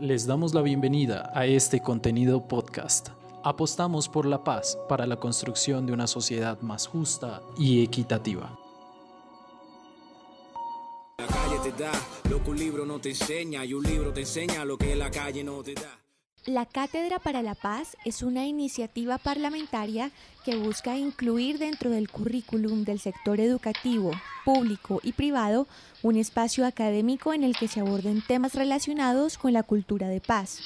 Les damos la bienvenida a este contenido podcast. Apostamos por la paz para la construcción de una sociedad más justa y equitativa. La calle te da lo que un libro no te enseña y un libro te enseña lo que la calle no te da. La Cátedra para la Paz es una iniciativa parlamentaria que busca incluir dentro del currículum del sector educativo, público y privado un espacio académico en el que se aborden temas relacionados con la cultura de paz.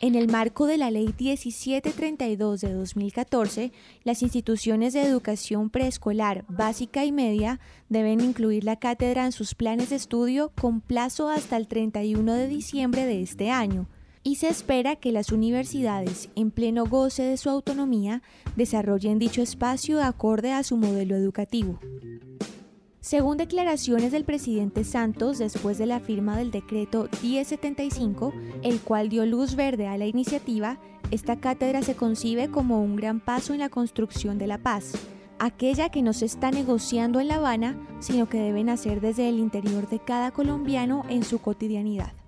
En el marco de la Ley 1732 de 2014, las instituciones de educación preescolar, básica y media deben incluir la cátedra en sus planes de estudio con plazo hasta el 31 de diciembre de este año y se espera que las universidades, en pleno goce de su autonomía, desarrollen dicho espacio acorde a su modelo educativo. Según declaraciones del presidente Santos después de la firma del decreto 1075, el cual dio luz verde a la iniciativa, esta cátedra se concibe como un gran paso en la construcción de la paz, aquella que no se está negociando en La Habana, sino que debe nacer desde el interior de cada colombiano en su cotidianidad.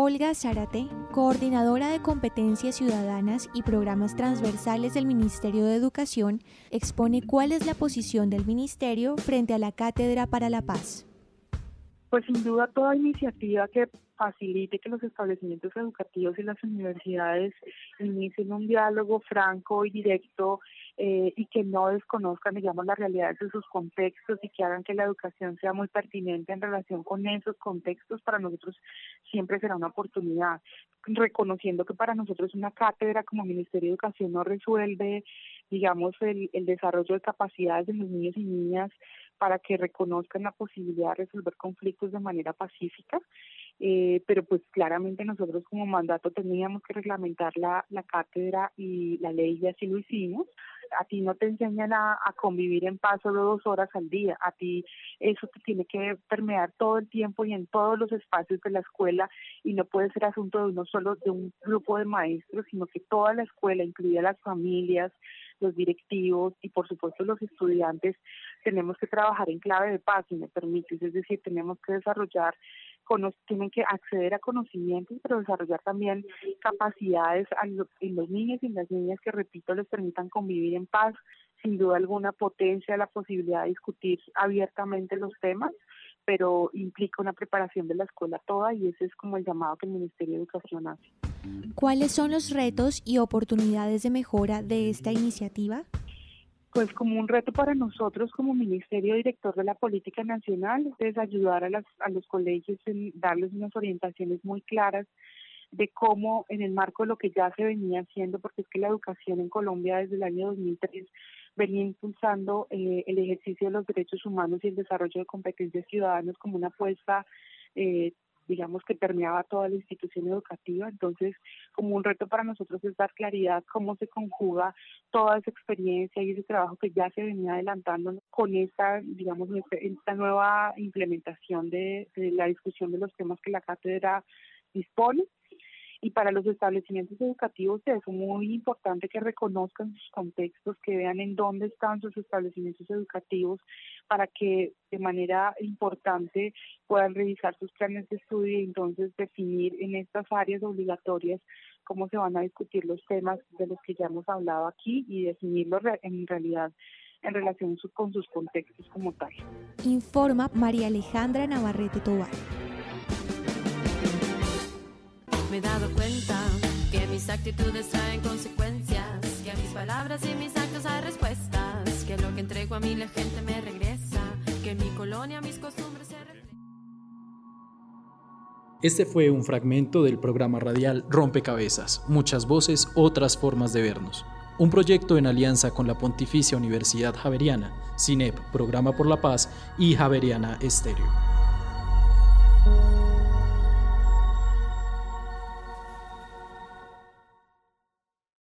Olga Zárate, coordinadora de competencias ciudadanas y programas transversales del Ministerio de Educación, expone cuál es la posición del Ministerio frente a la Cátedra para la Paz. Pues sin duda toda iniciativa que facilite que los establecimientos educativos y las universidades inicien un diálogo franco y directo eh, y que no desconozcan, digamos, las realidades de sus contextos y que hagan que la educación sea muy pertinente en relación con esos contextos, para nosotros siempre será una oportunidad, reconociendo que para nosotros una cátedra como Ministerio de Educación no resuelve, digamos, el, el desarrollo de capacidades de los niños y niñas para que reconozcan la posibilidad de resolver conflictos de manera pacífica. Eh, pero pues claramente nosotros como mandato teníamos que reglamentar la, la cátedra y la ley y así lo hicimos a ti no te enseñan a, convivir en paz solo dos horas al día, a ti eso te tiene que permear todo el tiempo y en todos los espacios de la escuela y no puede ser asunto de uno solo, de un grupo de maestros, sino que toda la escuela, incluida las familias, los directivos y por supuesto los estudiantes, tenemos que trabajar en clave de paz, si me permites, es decir, tenemos que desarrollar tienen que acceder a conocimientos, pero desarrollar también capacidades en los niños y las niñas que, repito, les permitan convivir en paz. Sin duda alguna potencia la posibilidad de discutir abiertamente los temas, pero implica una preparación de la escuela toda y ese es como el llamado que el Ministerio de Educación hace. ¿Cuáles son los retos y oportunidades de mejora de esta iniciativa? Pues como un reto para nosotros como Ministerio Director de la Política Nacional es ayudar a, las, a los colegios en darles unas orientaciones muy claras de cómo en el marco de lo que ya se venía haciendo, porque es que la educación en Colombia desde el año 2003 venía impulsando eh, el ejercicio de los derechos humanos y el desarrollo de competencias ciudadanas como una apuesta eh, digamos que permeaba toda la institución educativa. Entonces, como un reto para nosotros es dar claridad cómo se conjuga toda esa experiencia y ese trabajo que ya se venía adelantando con esta, digamos, esta nueva implementación de la discusión de los temas que la cátedra dispone y para los establecimientos educativos es muy importante que reconozcan sus contextos, que vean en dónde están sus establecimientos educativos para que de manera importante puedan revisar sus planes de estudio y entonces definir en estas áreas obligatorias cómo se van a discutir los temas de los que ya hemos hablado aquí y definirlos en realidad en relación con sus contextos como tal. Informa María Alejandra Navarrete Tobar. He dado cuenta que mis actitudes traen consecuencias, que a mis palabras y mis actos hay respuestas, que lo que entrego a mí la gente me regresa, que mi colonia mis costumbres se Este fue un fragmento del programa radial Rompecabezas, muchas voces, otras formas de vernos. Un proyecto en alianza con la Pontificia Universidad Javeriana, CINEP, Programa por la Paz y Javeriana Estéreo.